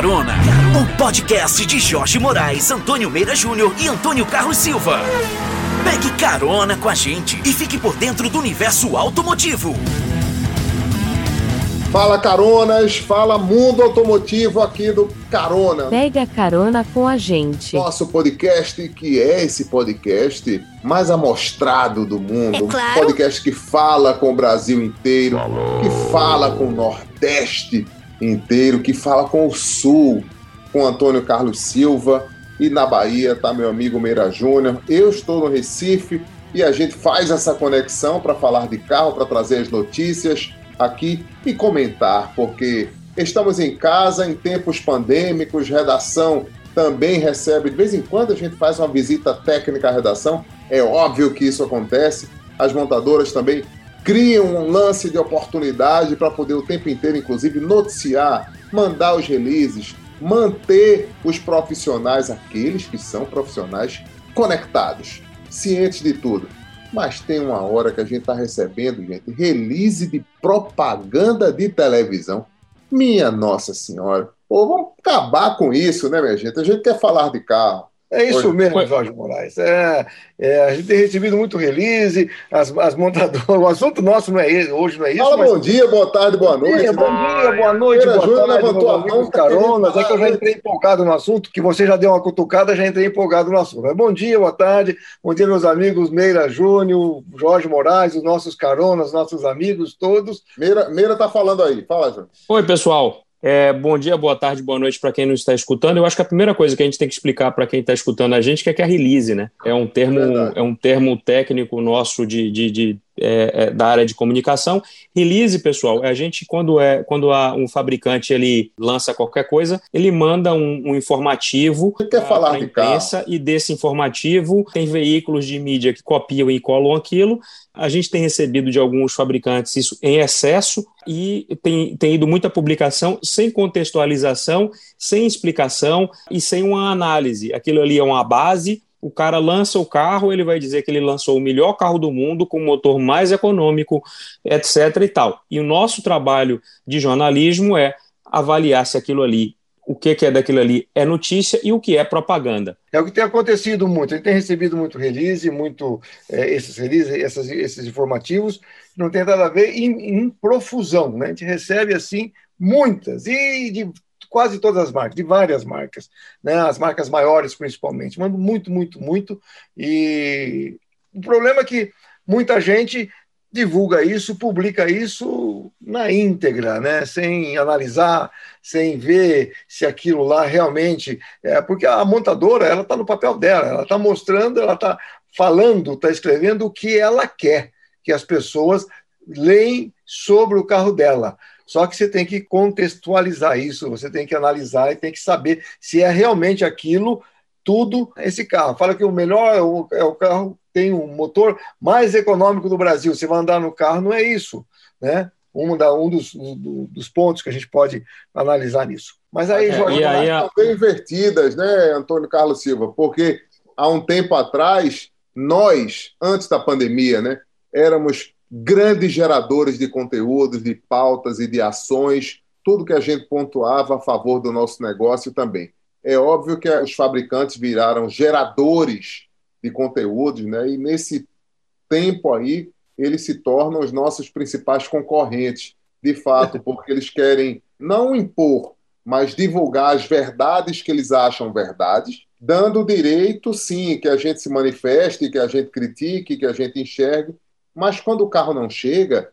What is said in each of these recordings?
Carona, o podcast de Jorge Moraes, Antônio Meira Júnior e Antônio Carlos Silva. Pegue carona com a gente e fique por dentro do universo automotivo. Fala caronas, fala mundo automotivo aqui do Carona. Pega carona com a gente. Nosso podcast, que é esse podcast mais amostrado do mundo. É claro. Um podcast que fala com o Brasil inteiro, que fala com o Nordeste inteiro, que fala com o Sul, com Antônio Carlos Silva. E na Bahia tá meu amigo Meira Júnior. Eu estou no Recife e a gente faz essa conexão para falar de carro, para trazer as notícias aqui e comentar, porque estamos em casa em tempos pandêmicos, redação também recebe, de vez em quando a gente faz uma visita técnica à redação, é óbvio que isso acontece. As montadoras também criam um lance de oportunidade para poder o tempo inteiro, inclusive, noticiar, mandar os releases, manter os profissionais, aqueles que são profissionais, conectados, cientes de tudo. Mas tem uma hora que a gente está recebendo, gente, release de propaganda de televisão. Minha Nossa Senhora. Pô, vamos acabar com isso, né, minha gente? A gente quer falar de carro. É isso mesmo, Jorge Moraes. É, é, a gente tem recebido muito release, as, as montadoras. O assunto nosso não é esse, hoje não é isso. Fala mas... bom dia, boa tarde, boa noite. Bom dia, bom dia, boa noite, Meira boa Júnior tarde, levantou meus a mão, tá caronas. É que eu já entrei empolgado no assunto, que você já deu uma cutucada, já entrei empolgado no assunto. Mas bom dia, boa tarde, bom dia, meus amigos Meira Júnior, Jorge Moraes, os nossos caronas, nossos amigos todos. Meira, Meira tá falando aí. Fala, Júnior. Oi, pessoal. É, bom dia, boa tarde, boa noite para quem nos está escutando. Eu acho que a primeira coisa que a gente tem que explicar para quem está escutando a gente é que é release, né? É um termo, Verdade. é um termo técnico nosso de, de, de, é, é, da área de comunicação. Release, pessoal, é a gente quando é quando há um fabricante ele lança qualquer coisa, ele manda um, um informativo Você quer falar para a de imprensa e desse informativo tem veículos de mídia que copiam e colam aquilo. A gente tem recebido de alguns fabricantes isso em excesso e tem, tem ido muita publicação sem contextualização, sem explicação e sem uma análise. Aquilo ali é uma base. O cara lança o carro, ele vai dizer que ele lançou o melhor carro do mundo com o motor mais econômico, etc. e tal. E o nosso trabalho de jornalismo é avaliar se aquilo ali, o que, é daquilo ali é notícia e o que é propaganda. É o que tem acontecido muito. Gente tem recebido muito release, muito é, esses releases, esses informativos, não tem nada a ver em, em profusão. Né? A gente recebe assim muitas e de quase todas as marcas, de várias marcas, né? as marcas maiores principalmente. Mando muito, muito, muito. E o problema é que muita gente divulga isso, publica isso na íntegra, né? sem analisar, sem ver se aquilo lá realmente é porque a montadora ela está no papel dela, ela está mostrando, ela está falando, está escrevendo o que ela quer que as pessoas leem sobre o carro dela. Só que você tem que contextualizar isso, você tem que analisar e tem que saber se é realmente aquilo tudo esse carro. Fala que o melhor é o, é o carro tem um motor mais econômico do Brasil. Você vai andar no carro, não é isso, né? Um, da, um dos, do, dos pontos que a gente pode analisar nisso. Mas aí, É, Jorge, e aí Estão bem invertidas, né, Antônio Carlos Silva? Porque há um tempo atrás, nós, antes da pandemia, né, éramos grandes geradores de conteúdos, de pautas e de ações, tudo que a gente pontuava a favor do nosso negócio também. É óbvio que os fabricantes viraram geradores de conteúdos, né? E nesse tempo aí, eles se tornam os nossos principais concorrentes, de fato, porque eles querem não impor, mas divulgar as verdades que eles acham verdades, dando o direito, sim, que a gente se manifeste, que a gente critique, que a gente enxergue, mas quando o carro não chega,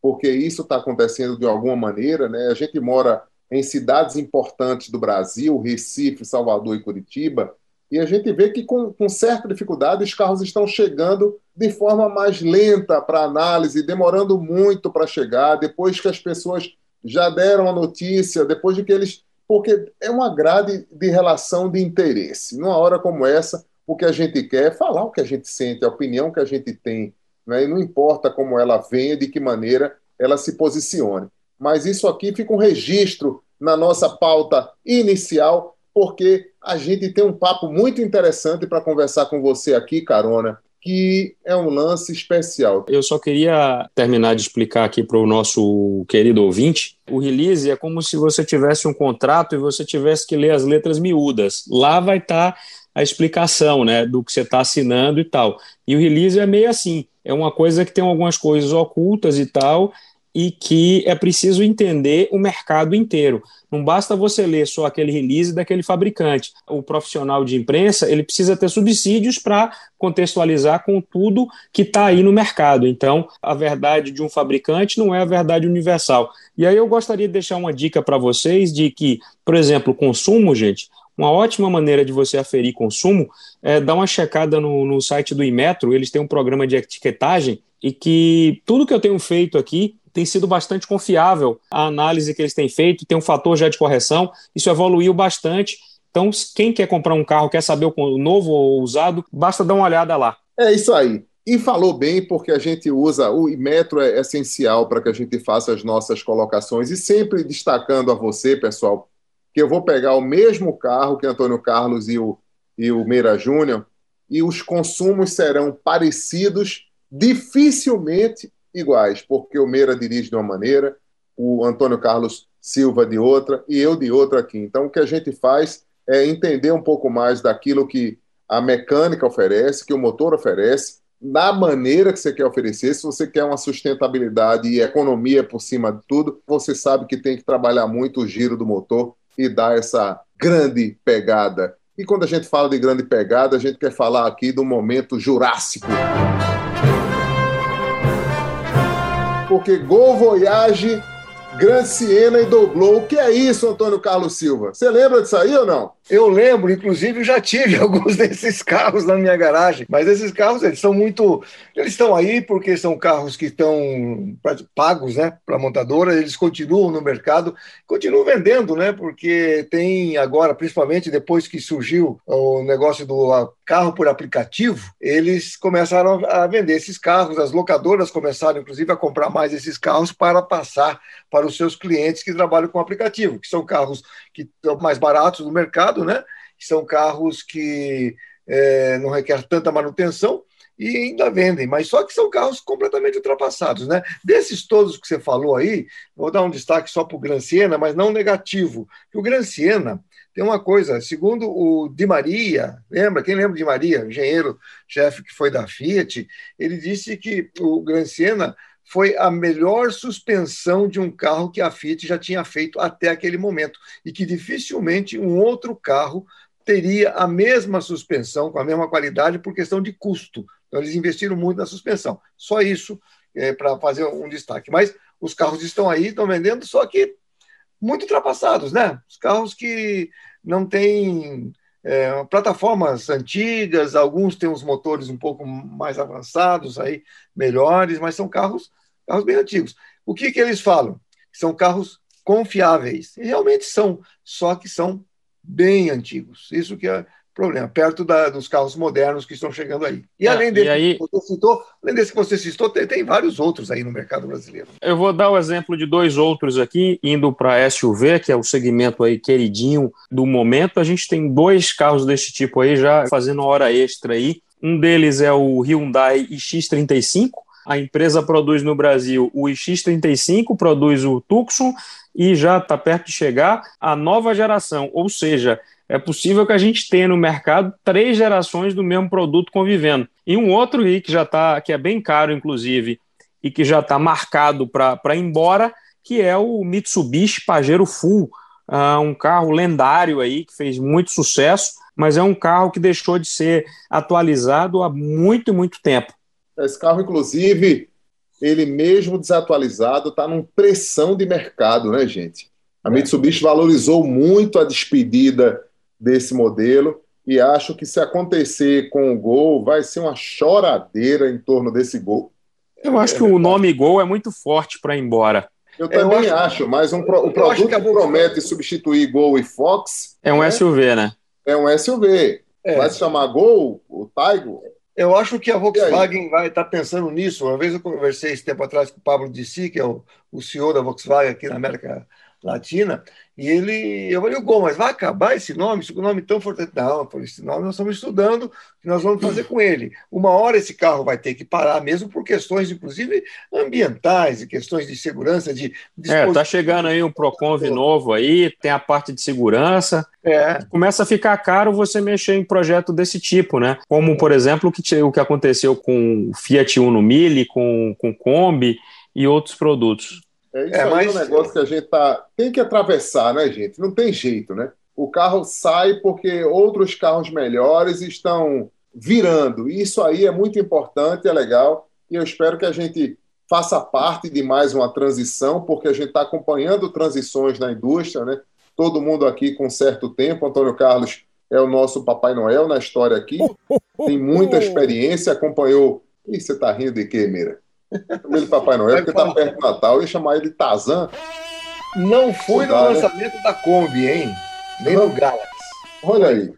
porque isso está acontecendo de alguma maneira, né? A gente mora em cidades importantes do Brasil, Recife, Salvador e Curitiba, e a gente vê que com, com certa dificuldade os carros estão chegando de forma mais lenta para análise, demorando muito para chegar, depois que as pessoas já deram a notícia, depois de que eles. Porque é uma grade de relação de interesse. Numa hora como essa, o que a gente quer é falar o que a gente sente, a opinião que a gente tem. Né? E não importa como ela venha, de que maneira ela se posicione. Mas isso aqui fica um registro na nossa pauta inicial, porque a gente tem um papo muito interessante para conversar com você aqui, Carona, que é um lance especial. Eu só queria terminar de explicar aqui para o nosso querido ouvinte O release é como se você tivesse um contrato e você tivesse que ler as letras miúdas. Lá vai estar tá a explicação né, do que você está assinando e tal. E o release é meio assim: é uma coisa que tem algumas coisas ocultas e tal, e que é preciso entender o mercado inteiro. Não basta você ler só aquele release daquele fabricante. O profissional de imprensa ele precisa ter subsídios para contextualizar com tudo que está aí no mercado. Então, a verdade de um fabricante não é a verdade universal. E aí eu gostaria de deixar uma dica para vocês de que, por exemplo, consumo, gente, uma ótima maneira de você aferir consumo é dar uma checada no, no site do Imetro. Eles têm um programa de etiquetagem e que tudo que eu tenho feito aqui tem sido bastante confiável a análise que eles têm feito, tem um fator já de correção, isso evoluiu bastante. Então, quem quer comprar um carro, quer saber o novo ou usado, basta dar uma olhada lá. É isso aí. E falou bem, porque a gente usa, o metro é essencial para que a gente faça as nossas colocações. E sempre destacando a você, pessoal, que eu vou pegar o mesmo carro que Antônio Carlos e o, e o Meira Júnior, e os consumos serão parecidos, dificilmente iguais, porque o Meira dirige de uma maneira, o Antônio Carlos Silva de outra e eu de outra aqui. Então, o que a gente faz é entender um pouco mais daquilo que a mecânica oferece, que o motor oferece, da maneira que você quer oferecer. Se você quer uma sustentabilidade e economia por cima de tudo, você sabe que tem que trabalhar muito o giro do motor e dar essa grande pegada. E quando a gente fala de grande pegada, a gente quer falar aqui do momento jurássico. porque Gol Voyage, Gran Siena e Doblou. O que é isso, Antônio Carlos Silva? Você lembra disso aí ou não? Eu lembro, inclusive, já tive alguns desses carros na minha garagem, mas esses carros eles são muito, eles estão aí porque são carros que estão pagos, né, para montadora, eles continuam no mercado, continuam vendendo, né, porque tem agora, principalmente depois que surgiu o negócio do carro por aplicativo, eles começaram a vender esses carros, as locadoras começaram, inclusive, a comprar mais esses carros para passar para os seus clientes que trabalham com aplicativo, que são carros que estão mais baratos no mercado, né? São carros que é, não requer tanta manutenção e ainda vendem, mas só que são carros completamente ultrapassados, né? Desses todos que você falou aí, vou dar um destaque só para o Gran Siena, mas não negativo. O Gran Siena tem uma coisa, segundo o Di Maria, lembra? Quem lembra de Maria, engenheiro-chefe que foi da Fiat, ele disse que o Gran Siena foi a melhor suspensão de um carro que a Fiat já tinha feito até aquele momento e que dificilmente um outro carro teria a mesma suspensão, com a mesma qualidade, por questão de custo. Então, eles investiram muito na suspensão. Só isso é, para fazer um destaque. Mas os carros estão aí, estão vendendo, só que muito ultrapassados, né? Os carros que não têm é, plataformas antigas, alguns têm os motores um pouco mais avançados, aí melhores, mas são carros carros bem antigos. O que, que eles falam? São carros confiáveis. E realmente são, só que são bem antigos. Isso que é problema, perto da, dos carros modernos que estão chegando aí. E é, além, desse, e aí, que você citou, além desse que você citou, tem, tem, vários outros aí no mercado brasileiro. Eu vou dar o exemplo de dois outros aqui, indo para SUV, que é o segmento aí queridinho do momento. A gente tem dois carros desse tipo aí já fazendo hora extra aí. Um deles é o Hyundai iX35, a empresa produz no Brasil o iX35, produz o Tucson e já está perto de chegar a nova geração, ou seja, é possível que a gente tenha no mercado três gerações do mesmo produto convivendo. E um outro aí que já está, que é bem caro, inclusive, e que já está marcado para ir embora, que é o Mitsubishi Pajero Full, uh, um carro lendário aí que fez muito sucesso, mas é um carro que deixou de ser atualizado há muito, muito tempo. Esse carro, inclusive, ele mesmo desatualizado, está num pressão de mercado, né, gente? A é. Mitsubishi valorizou muito a despedida desse modelo e acho que se acontecer com o Gol, vai ser uma choradeira em torno desse Gol. Eu acho que o nome Gol é muito forte para ir embora. Eu também eu acho, acho, mas um, o produto que, promete substituir Gol e Fox... É um é, SUV, né? É um SUV. É. Vai se chamar Gol, o Taigo? Eu acho que a Volkswagen vai estar tá pensando nisso. Uma vez eu conversei esse tempo atrás com o Pablo Dissi, que é o, o CEO da Volkswagen aqui na América Latina, e ele, eu falei, o Gol, mas vai acabar esse nome? Esse nome tão forte? Não, eu falei, esse nome nós estamos estudando, o que nós vamos fazer com ele. Uma hora esse carro vai ter que parar, mesmo por questões, inclusive, ambientais e questões de segurança, de... É, tá chegando aí um Proconv novo aí, tem a parte de segurança. É. Começa a ficar caro você mexer em projeto desse tipo, né? Como, por exemplo, o que, o que aconteceu com o Fiat Uno Mille, com, com Kombi e outros produtos. É isso é, aí mas... é um negócio que a gente tá, tem que atravessar, né, gente? Não tem jeito, né? O carro sai porque outros carros melhores estão virando. E isso aí é muito importante, é legal. E eu espero que a gente faça parte de mais uma transição, porque a gente está acompanhando transições na indústria, né? Todo mundo aqui com certo tempo. Antônio Carlos é o nosso Papai Noel na história aqui. Tem muita experiência, acompanhou. Ih, você está rindo de quê, Mira? Chama Papai Noel, porque tá perto do Natal. Eu ia chamar ele de Tazan. Não foi no lançamento da Kombi, hein? Nem não. no Galaxy. Olha aí.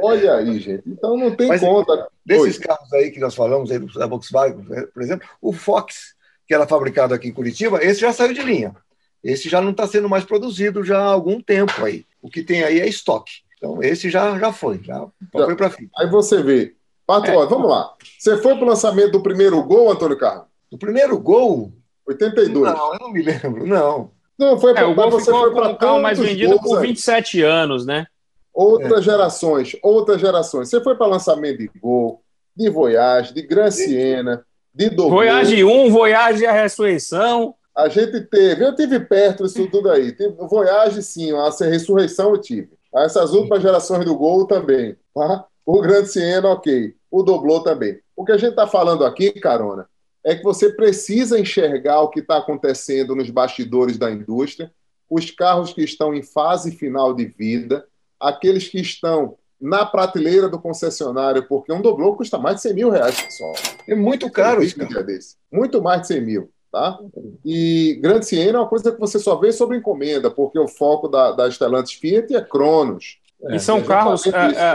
Olha aí, gente. Então não tem Mas, conta. Desses Oi. carros aí que nós falamos aí da Volkswagen, por exemplo, o Fox, que era fabricado aqui em Curitiba, esse já saiu de linha. Esse já não está sendo mais produzido já há algum tempo aí. O que tem aí é estoque. Então esse já, já foi, já, já foi para frente. Aí você vê, Patrão, é. vamos lá. Você foi para o lançamento do primeiro gol, Antônio Carlos? Do primeiro gol? 82. Não, eu não me lembro, não. Não, foi para é, o gol você foi para o carro mais vendido por 27 anos, né? Outras é. gerações, outras gerações. Você foi para lançamento de Gol, de Voyage, de Gran Siena, de Doblô. Voyage 1, Voyage e a Ressurreição. A gente teve, eu tive perto disso tudo aí. Tive, Voyage, sim, a Ressurreição eu tive. Essas últimas gerações do Gol também. Tá? O Grande Siena, ok. O Doblô também. O que a gente está falando aqui, Carona, é que você precisa enxergar o que está acontecendo nos bastidores da indústria, os carros que estão em fase final de vida, aqueles que estão na prateleira do concessionário, porque um Doblô custa mais de 100 mil reais, pessoal. É muito caro isso. Desse. Muito mais de 100 mil. Tá? E Grande Siena é uma coisa que você só vê sobre encomenda, porque o foco da, da Stellantis Fiat é Cronos. E são carros. É, é,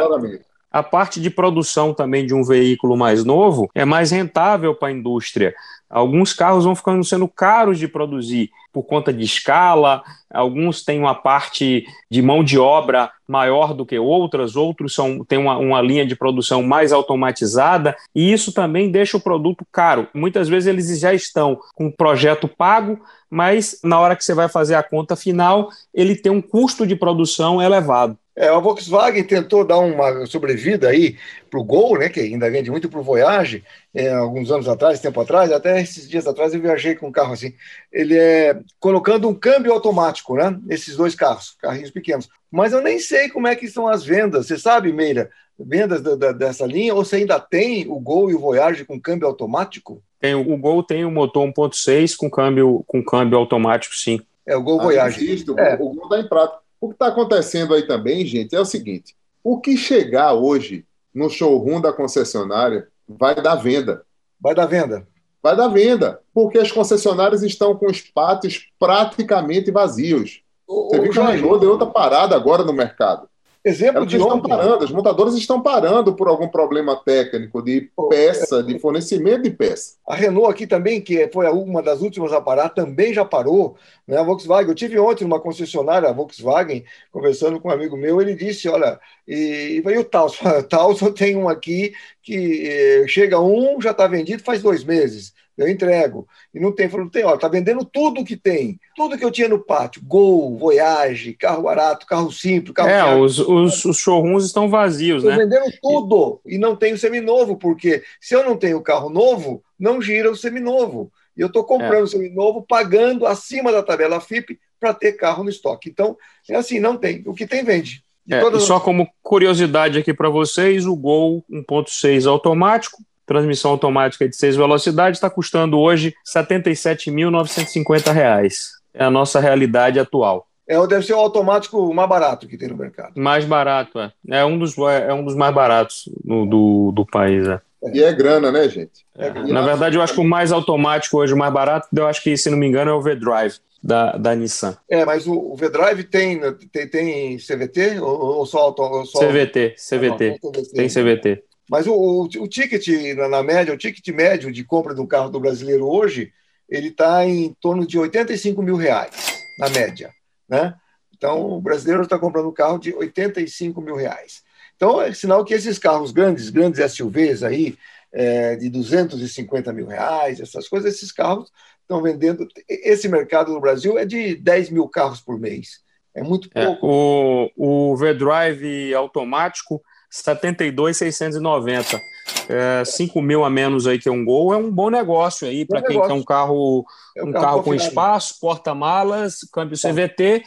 a parte de produção também de um veículo mais novo é mais rentável para a indústria. Alguns carros vão ficando sendo caros de produzir por conta de escala, alguns têm uma parte de mão de obra maior do que outras, outros são, têm uma, uma linha de produção mais automatizada, e isso também deixa o produto caro. Muitas vezes eles já estão com o projeto pago, mas na hora que você vai fazer a conta final, ele tem um custo de produção elevado. É, a Volkswagen tentou dar uma sobrevida aí para o Gol, né, que ainda vende muito para o Voyage, é, alguns anos atrás, tempo atrás, até esses dias atrás eu viajei com um carro assim. Ele é colocando um câmbio automático, né? Esses dois carros, carrinhos pequenos. Mas eu nem sei como é que são as vendas. Você sabe, Meira, vendas da, da, dessa linha? Ou você ainda tem o Gol e o Voyage com câmbio automático? Tem, o Gol tem o motor 1.6 com câmbio, com câmbio automático, sim. É, o Gol ah, Voyage. É. o Gol está em prato. O que está acontecendo aí também, gente, é o seguinte: o que chegar hoje no showroom da concessionária vai dar venda. Vai dar venda. Vai dar venda, porque as concessionárias estão com os pátios praticamente vazios. Você viu que a Renault deu outra parada agora no mercado. Exemplo de estão parando, as montadoras estão parando por algum problema técnico de peça, de fornecimento de peça. A Renault aqui também, que foi uma das últimas a parar, também já parou. Né? A Volkswagen, eu tive ontem numa concessionária, a Volkswagen, conversando com um amigo meu, ele disse, olha, e, e o Taos eu tenho um aqui que eh, chega um, já está vendido faz dois meses eu entrego. E não tem, falou, tem, ó, tá vendendo tudo que tem. Tudo que eu tinha no pátio, Gol, Voyage, carro barato, carro simples, carro É, os, os, os, showrooms estão vazios, Estou né? vendendo tudo e não tenho seminovo, porque se eu não tenho carro novo, não gira o seminovo. E eu estou comprando é. seminovo, pagando acima da tabela FIP para ter carro no estoque. Então, é assim, não tem. O que tem, vende. É, e só como curiosidade aqui para vocês, o Gol 1.6 automático transmissão automática de seis velocidades, está custando hoje R$ 77.950. É a nossa realidade atual. É, deve ser o automático mais barato que tem no mercado. Mais barato, é. É um dos, é um dos mais baratos no, do, do país, é. E é grana, né, gente? É, na verdade, eu acho que o mais automático hoje, o mais barato, eu acho que, se não me engano, é o V-Drive da, da Nissan. É, mas o, o V-Drive tem, tem, tem CVT ou, ou só, ou só... CVT, CVT. Não, tem CVT. Mas o, o, o ticket, na, na, média, o ticket médio de compra do carro do brasileiro hoje, ele está em torno de 85 mil reais, na média. Né? Então, o brasileiro está comprando um carro de 85 mil reais. Então, é sinal que esses carros grandes, grandes SUVs aí, é, de 250 mil reais, essas coisas, esses carros estão vendendo. Esse mercado no Brasil é de 10 mil carros por mês. É muito é, pouco. É, o, o V-Drive automático, 72,690. É, 5 mil a menos aí que um Gol é um bom negócio aí para quem quer um carro, é um, um carro, carro com espaço, porta-malas, câmbio CVT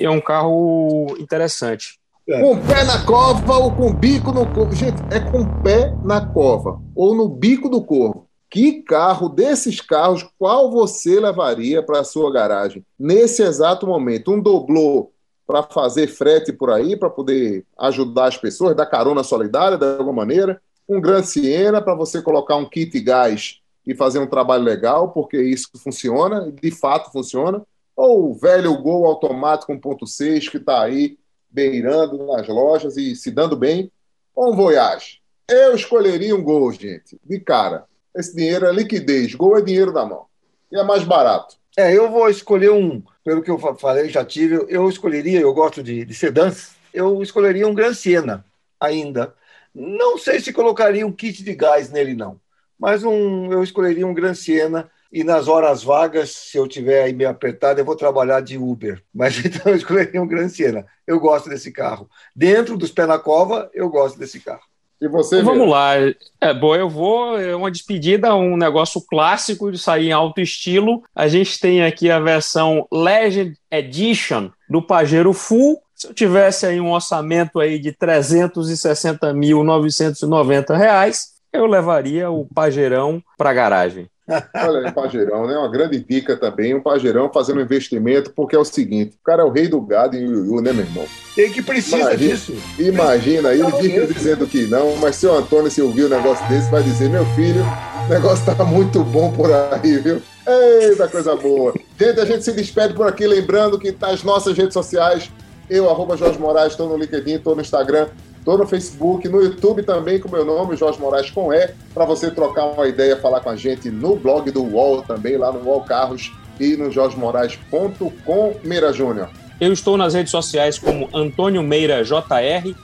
é um carro interessante. É. Com pé na cova ou com bico no corvo. Gente, é com pé na cova ou no bico do corvo. Que carro desses carros, qual você levaria para a sua garagem? Nesse exato momento, um doblô para fazer frete por aí, para poder ajudar as pessoas, dar carona solidária de alguma maneira. Um Gran Siena para você colocar um kit gás e fazer um trabalho legal, porque isso funciona, de fato funciona ou o velho Gol automático 1.6 que está aí beirando nas lojas e se dando bem, ou um Voyage. Eu escolheria um Gol, gente, de cara. Esse dinheiro é liquidez, Gol é dinheiro na mão. E é mais barato. É, eu vou escolher um, pelo que eu falei, já tive, eu escolheria, eu gosto de, de sedãs, eu escolheria um Gran Siena ainda. Não sei se colocaria um kit de gás nele, não. Mas um, eu escolheria um Gran Siena e nas horas vagas, se eu tiver aí meio apertado, eu vou trabalhar de Uber. Mas então eu escolheria um Gran Siena. Eu gosto desse carro. Dentro dos pés na cova, eu gosto desse carro. E você? Vamos lá. É, bom, eu vou. É uma despedida, um negócio clássico de sair em alto estilo. A gente tem aqui a versão Legend Edition do Pajero Full. Se eu tivesse aí um orçamento aí de 360.990 reais, eu levaria o Pajeirão para a garagem. Olha aí, Pajeirão, né? Uma grande dica também, um Pajeirão fazendo investimento, porque é o seguinte: o cara é o rei do gado em Yuyu, né, meu irmão? Tem que precisa imagina, disso. Imagina, aí ele fica dizendo que não, mas seu Antônio, se ouvir um negócio desse, vai dizer: meu filho, o negócio tá muito bom por aí, viu? Eita, coisa boa. Gente, a gente se despede por aqui, lembrando que nas nossas redes sociais, eu, arroba Jorge Moraes, estou no LinkedIn, estou no Instagram, Estou no Facebook, no YouTube também com meu nome, Jorge Moraes com E, para você trocar uma ideia, falar com a gente no blog do UOL também, lá no UOL Carros e no jorgemoraes.com, Meira Júnior. Eu estou nas redes sociais como Antônio Meira JR,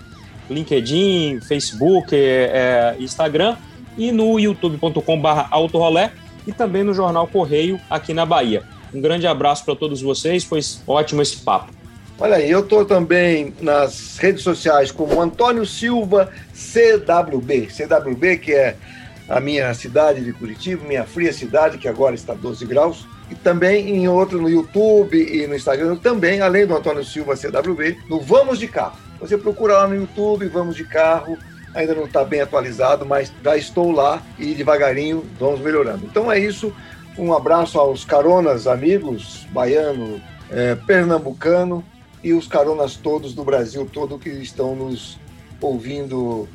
LinkedIn, Facebook, é, é, Instagram e no youtube.com/barra autorolé e também no Jornal Correio aqui na Bahia. Um grande abraço para todos vocês, foi ótimo esse papo. Olha aí, eu estou também nas redes sociais como Antônio Silva CWB. CWB, que é a minha cidade de Curitiba, minha fria cidade, que agora está 12 graus. E também em outro no YouTube e no Instagram, também, além do Antônio Silva CWB, no Vamos de Carro. Você procura lá no YouTube, Vamos de Carro. Ainda não está bem atualizado, mas já estou lá e devagarinho vamos melhorando. Então é isso. Um abraço aos caronas, amigos, baiano, é, pernambucano, e os caronas todos do Brasil todo que estão nos ouvindo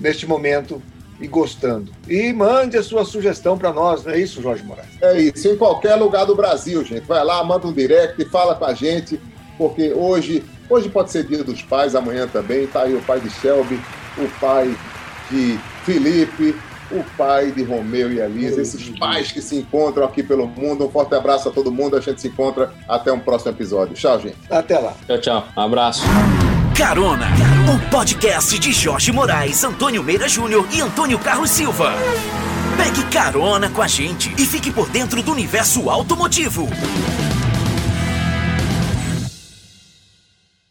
neste momento e gostando. E mande a sua sugestão para nós, não é isso, Jorge Moraes? É isso, em qualquer lugar do Brasil, gente. Vai lá, manda um direct, e fala com a gente, porque hoje, hoje pode ser dia dos pais, amanhã também. Tá aí o pai de Shelby, o pai de Felipe, o pai de Romeu e Elisa, esses pais que se encontram aqui pelo mundo. Um forte abraço a todo mundo. A gente se encontra até um próximo episódio. Tchau, gente. Até lá. Tchau, tchau. Um abraço. Carona, o podcast de Jorge Moraes, Antônio Meira Júnior e Antônio Carlos Silva. Pegue carona com a gente e fique por dentro do universo automotivo.